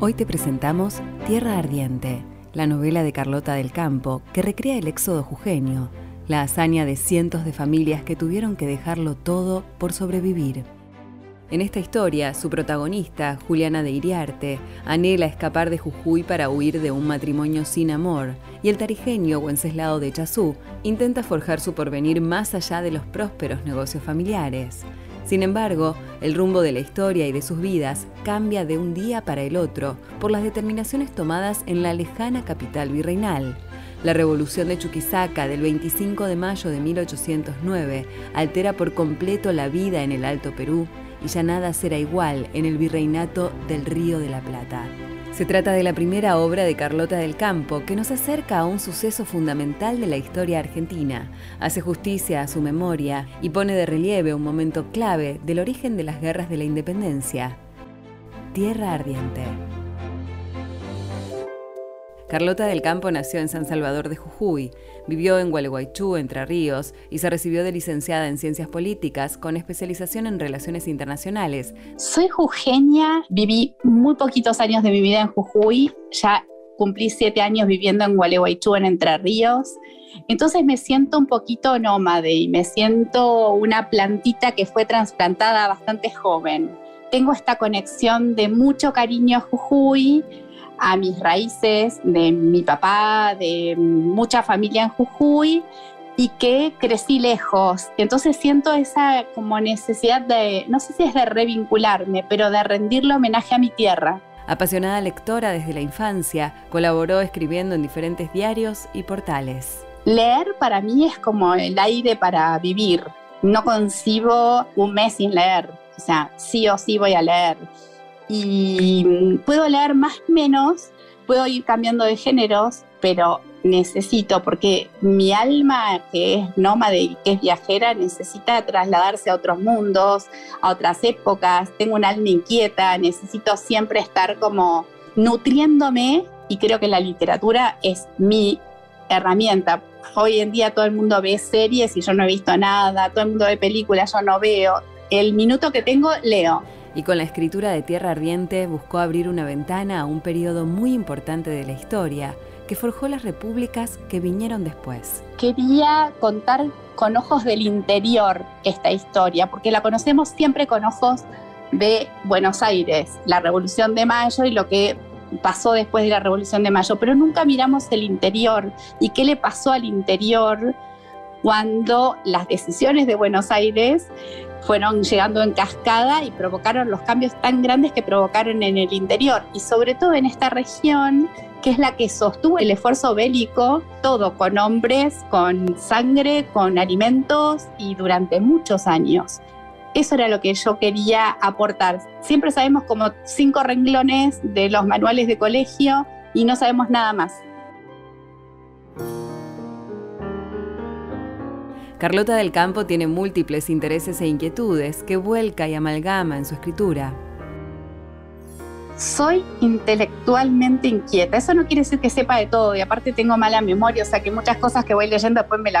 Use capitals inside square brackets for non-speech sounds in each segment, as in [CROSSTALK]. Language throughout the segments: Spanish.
Hoy te presentamos Tierra Ardiente, la novela de Carlota del Campo que recrea el éxodo jujeño, la hazaña de cientos de familias que tuvieron que dejarlo todo por sobrevivir. En esta historia, su protagonista, Juliana de Iriarte, anhela escapar de Jujuy para huir de un matrimonio sin amor, y el tarijeño Wenceslao de Chazú intenta forjar su porvenir más allá de los prósperos negocios familiares. Sin embargo, el rumbo de la historia y de sus vidas cambia de un día para el otro por las determinaciones tomadas en la lejana capital virreinal. La revolución de Chuquisaca del 25 de mayo de 1809 altera por completo la vida en el Alto Perú y ya nada será igual en el virreinato del Río de la Plata. Se trata de la primera obra de Carlota del Campo que nos acerca a un suceso fundamental de la historia argentina, hace justicia a su memoria y pone de relieve un momento clave del origen de las guerras de la independencia. Tierra Ardiente. Carlota del Campo nació en San Salvador de Jujuy, vivió en Gualeguaychú, Entre Ríos, y se recibió de licenciada en Ciencias Políticas con especialización en Relaciones Internacionales. Soy jujeña, viví muy poquitos años de mi vida en Jujuy, ya cumplí siete años viviendo en Gualeguaychú, en Entre Ríos. Entonces me siento un poquito nómade y me siento una plantita que fue trasplantada bastante joven. Tengo esta conexión de mucho cariño a Jujuy, a mis raíces de mi papá, de mucha familia en Jujuy y que crecí lejos. Entonces siento esa como necesidad de, no sé si es de revincularme, pero de rendirle homenaje a mi tierra. Apasionada lectora desde la infancia, colaboró escribiendo en diferentes diarios y portales. Leer para mí es como el aire para vivir. No concibo un mes sin leer. O sea, sí o sí voy a leer y puedo leer más menos, puedo ir cambiando de géneros, pero necesito, porque mi alma que es nómade y que es viajera, necesita trasladarse a otros mundos, a otras épocas, tengo un alma inquieta, necesito siempre estar como nutriéndome y creo que la literatura es mi herramienta. Hoy en día todo el mundo ve series y yo no he visto nada, todo el mundo ve películas, yo no veo. El minuto que tengo, leo y con la escritura de Tierra Ardiente buscó abrir una ventana a un periodo muy importante de la historia que forjó las repúblicas que vinieron después. Quería contar con ojos del interior esta historia, porque la conocemos siempre con ojos de Buenos Aires, la Revolución de Mayo y lo que pasó después de la Revolución de Mayo, pero nunca miramos el interior y qué le pasó al interior cuando las decisiones de Buenos Aires fueron llegando en cascada y provocaron los cambios tan grandes que provocaron en el interior y sobre todo en esta región que es la que sostuvo el esfuerzo bélico, todo con hombres, con sangre, con alimentos y durante muchos años. Eso era lo que yo quería aportar. Siempre sabemos como cinco renglones de los manuales de colegio y no sabemos nada más. Carlota del Campo tiene múltiples intereses e inquietudes que vuelca y amalgama en su escritura. Soy intelectualmente inquieta. Eso no quiere decir que sepa de todo y aparte tengo mala memoria, o sea que muchas cosas que voy leyendo después me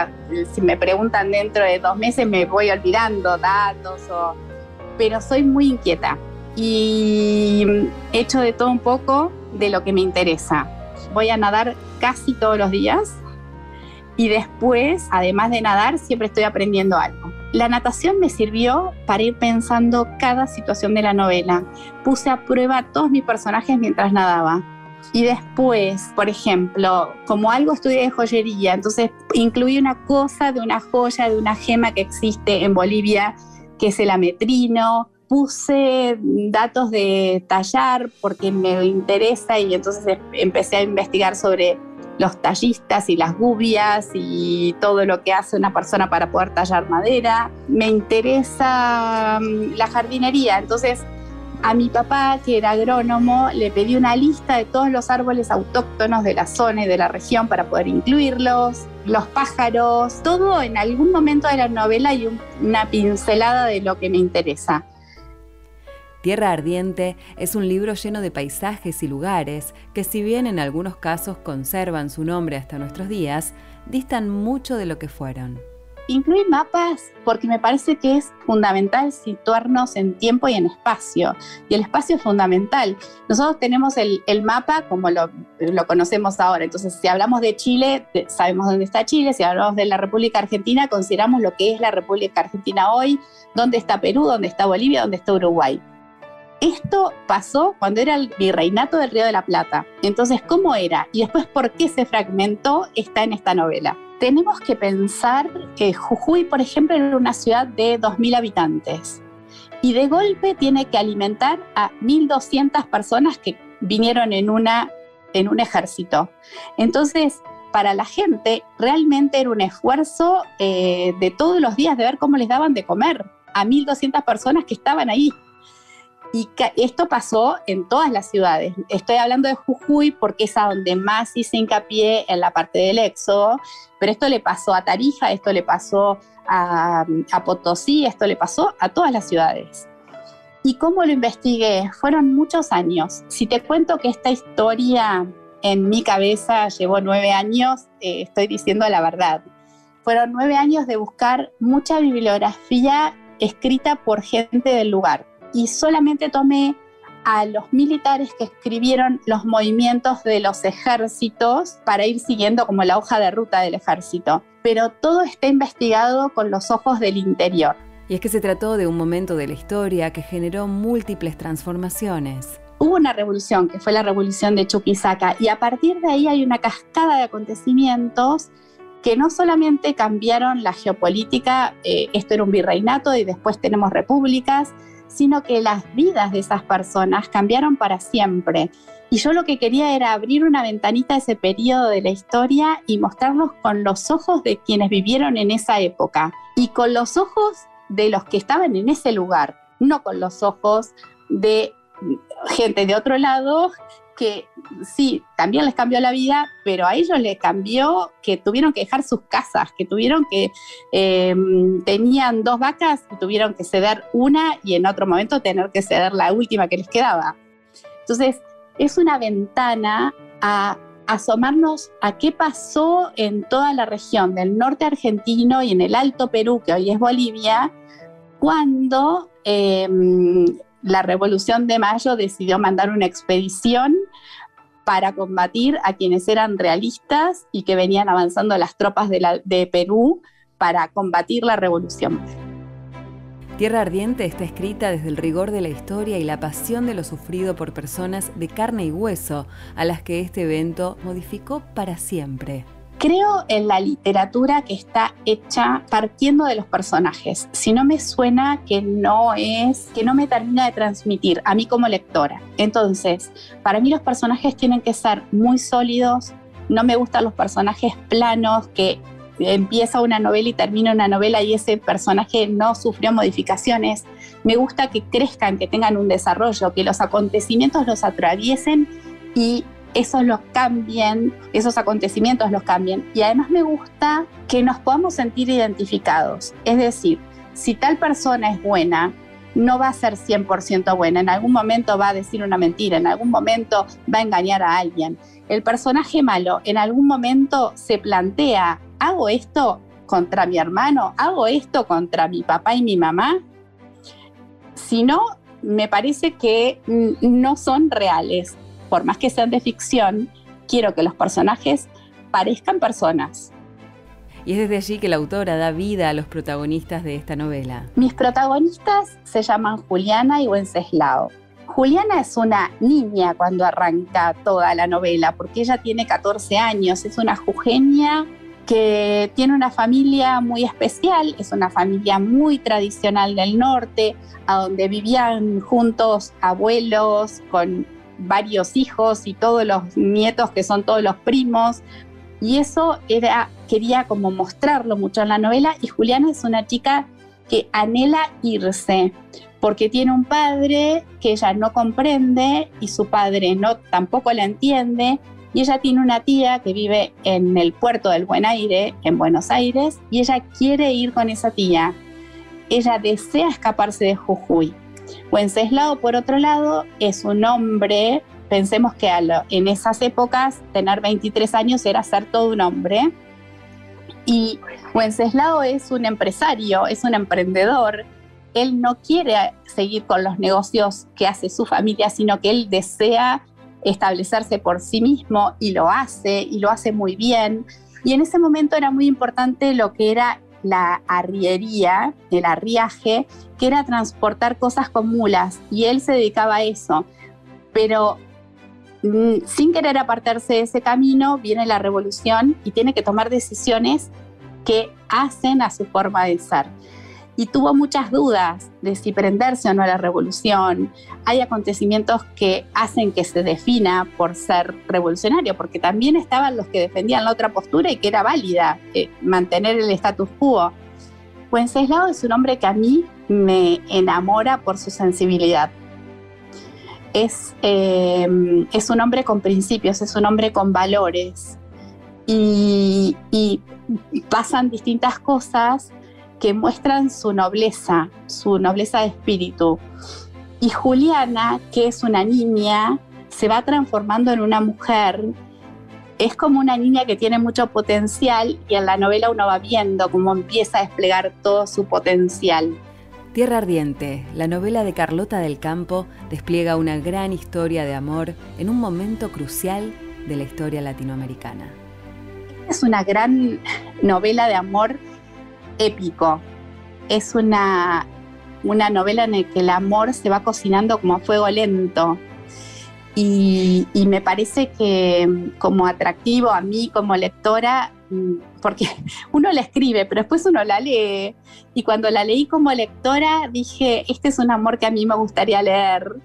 si me preguntan dentro de dos meses me voy olvidando datos o... Pero soy muy inquieta y he hecho de todo un poco de lo que me interesa. Voy a nadar casi todos los días y después, además de nadar, siempre estoy aprendiendo algo. La natación me sirvió para ir pensando cada situación de la novela. Puse a prueba todos mis personajes mientras nadaba. Y después, por ejemplo, como algo estudié de joyería, entonces incluí una cosa de una joya, de una gema que existe en Bolivia, que es el ametrino. Puse datos de tallar porque me interesa y entonces empecé a investigar sobre los tallistas y las gubias y todo lo que hace una persona para poder tallar madera. Me interesa mm, la jardinería, entonces a mi papá, que era agrónomo, le pedí una lista de todos los árboles autóctonos de la zona y de la región para poder incluirlos, los pájaros, todo en algún momento de la novela y una pincelada de lo que me interesa. Tierra Ardiente es un libro lleno de paisajes y lugares que si bien en algunos casos conservan su nombre hasta nuestros días, distan mucho de lo que fueron. Incluí mapas porque me parece que es fundamental situarnos en tiempo y en espacio. Y el espacio es fundamental. Nosotros tenemos el, mapa como lo, lo, conocemos ahora. Entonces, si hablamos de Chile, sabemos dónde está Chile. Si hablamos de la República Argentina, consideramos lo que es la República Argentina hoy, dónde está Perú, dónde está Bolivia, dónde está Uruguay. Esto pasó cuando era el virreinato del Río de la Plata. Entonces, ¿cómo era? Y después, ¿por qué se fragmentó? Está en esta novela. Tenemos que pensar que Jujuy, por ejemplo, era una ciudad de 2.000 habitantes y de golpe tiene que alimentar a 1.200 personas que vinieron en, una, en un ejército. Entonces, para la gente realmente era un esfuerzo eh, de todos los días de ver cómo les daban de comer a 1.200 personas que estaban ahí. Y esto pasó en todas las ciudades. Estoy hablando de Jujuy porque es a donde más hice hincapié en la parte del éxodo, pero esto le pasó a Tarija, esto le pasó a, a Potosí, esto le pasó a todas las ciudades. ¿Y cómo lo investigué? Fueron muchos años. Si te cuento que esta historia en mi cabeza llevó nueve años, estoy diciendo la verdad. Fueron nueve años de buscar mucha bibliografía escrita por gente del lugar y solamente tomé a los militares que escribieron los movimientos de los ejércitos para ir siguiendo como la hoja de ruta del ejército. Pero todo está investigado con los ojos del interior. Y es que se trató de un momento de la historia que generó múltiples transformaciones. Hubo una revolución, que fue la revolución de Chuquisaca, y a partir de ahí hay una cascada de acontecimientos que no solamente cambiaron la geopolítica, eh, esto era un virreinato y después tenemos repúblicas, sino que las vidas de esas personas cambiaron para siempre. Y yo lo que quería era abrir una ventanita a ese periodo de la historia y mostrarlos con los ojos de quienes vivieron en esa época y con los ojos de los que estaban en ese lugar, no con los ojos de gente de otro lado que sí, también les cambió la vida, pero a ellos les cambió que tuvieron que dejar sus casas, que tuvieron que, em, tenían dos vacas y tuvieron que ceder una y en otro momento tener que ceder la última que les quedaba. Entonces, es una ventana a asomarnos a qué pasó en toda la región del norte argentino y en el Alto Perú, que hoy es Bolivia, cuando em, la Revolución de Mayo decidió mandar una expedición para combatir a quienes eran realistas y que venían avanzando las tropas de, Perú para combatir la revolución. Tierra Ardiente está escrita desde el rigor de la historia y la pasión de lo sufrido por personas de carne y hueso, a las que este evento modificó para siempre. Creo en la literatura que está hecha partiendo de los personajes. Si no me suena que no es, que no me termina de transmitir a mí como lectora. Entonces, para mí los personajes tienen que ser muy sólidos. No me gustan los personajes planos que empieza una novela y termina una novela y ese personaje no sufrió modificaciones. Me gusta que crezcan, que tengan un desarrollo, que los acontecimientos los atraviesen y esos los cambien, esos acontecimientos los cambien. Y además me gusta que nos podamos sentir identificados. Es decir, si tal persona es buena, no va a ser 100% buena. En algún momento va a decir una mentira, en algún momento va a engañar a alguien. El personaje malo en algún momento se plantea, ¿hago esto contra mi hermano? ¿Hago esto contra mi papá y mi mamá? Si no, me parece que no son reales por más que sean de ficción, quiero que los personajes parezcan personas. Y es desde allí que la autora da vida a los protagonistas de esta novela. Mis protagonistas se llaman Juliana y Wenceslao. Juliana es una niña cuando arranca toda la novela, porque ella tiene 14 años, es una jujeña que tiene una familia muy especial, es una familia muy tradicional del norte, a donde vivían juntos abuelos con varios hijos y todos los nietos que son todos los primos. Y eso era, quería como mostrarlo mucho en la novela. Y Juliana es una chica que anhela irse, porque tiene un padre que ella no comprende y su padre no tampoco la entiende. Y ella tiene una tía que vive en el puerto del Buen Aire, en Buenos Aires, y ella quiere ir con esa tía. Ella desea escaparse de Jujuy. Wenceslao, por otro lado, es un hombre, pensemos que en esas épocas tener 23 años era ser todo un hombre, y Wenceslao es un empresario, es un emprendedor. Él no quiere seguir con los negocios que hace su familia, sino que él desea establecerse por sí mismo y lo hace, y lo hace muy bien. Y en ese momento era muy importante lo que era la arriería, el arriaje, que era transportar cosas con mulas, y él se dedicaba a eso. Pero mm, sin querer apartarse de ese camino, viene la revolución y tiene que tomar decisiones que hacen a su forma de ser. Y tuvo muchas dudas de si prenderse o no a la revolución. Hay acontecimientos que hacen que se defina por ser revolucionario, porque también estaban los que defendían la otra postura y que era válida, eh, mantener el status quo. Wenceslao es un hombre que a mí me enamora por su sensibilidad. Es, eh, es un hombre con principios, es un hombre con valores. y pasan distintas cosas que muestran su nobleza, su nobleza de espíritu. Y Juliana, que es una niña, se va transformando en una mujer. Es como una niña que tiene mucho potencial y en la novela uno va viendo cómo empieza a desplegar todo su potencial. Tierra Ardiente, la novela de Carlota del Campo, despliega una gran historia de amor en un momento crucial de la historia latinoamericana. Es una gran novela de amor épico. Es una, una novela en la que el amor se va cocinando como a fuego lento. Y, me parece que como atractivo a mí como lectora, mm, porque [LAUGHS] uno la escribe, pero después uno la lee. Y cuando la leí como lectora, dije, este es un amor que a mí me gustaría leer,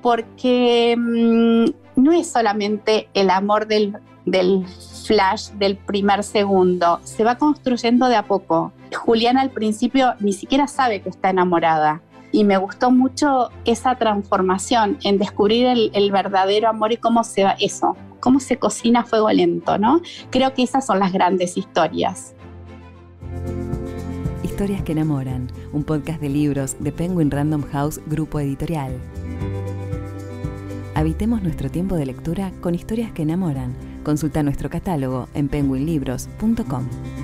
porque mm, no es solamente el amor del, del flash del primer segundo, se va construyendo de a poco. Juliana al principio ni siquiera sabe que está enamorada. Y me gustó mucho esa transformación en descubrir el, verdadero amor y cómo se va eso, cómo se cocina a fuego lento, ¿no? Creo que esas son las grandes historias. Historias que enamoran, un podcast de libros de Penguin Random House Grupo Editorial. Habitemos nuestro tiempo de lectura con historias que enamoran Consulta nuestro catálogo en penguinlibros.com.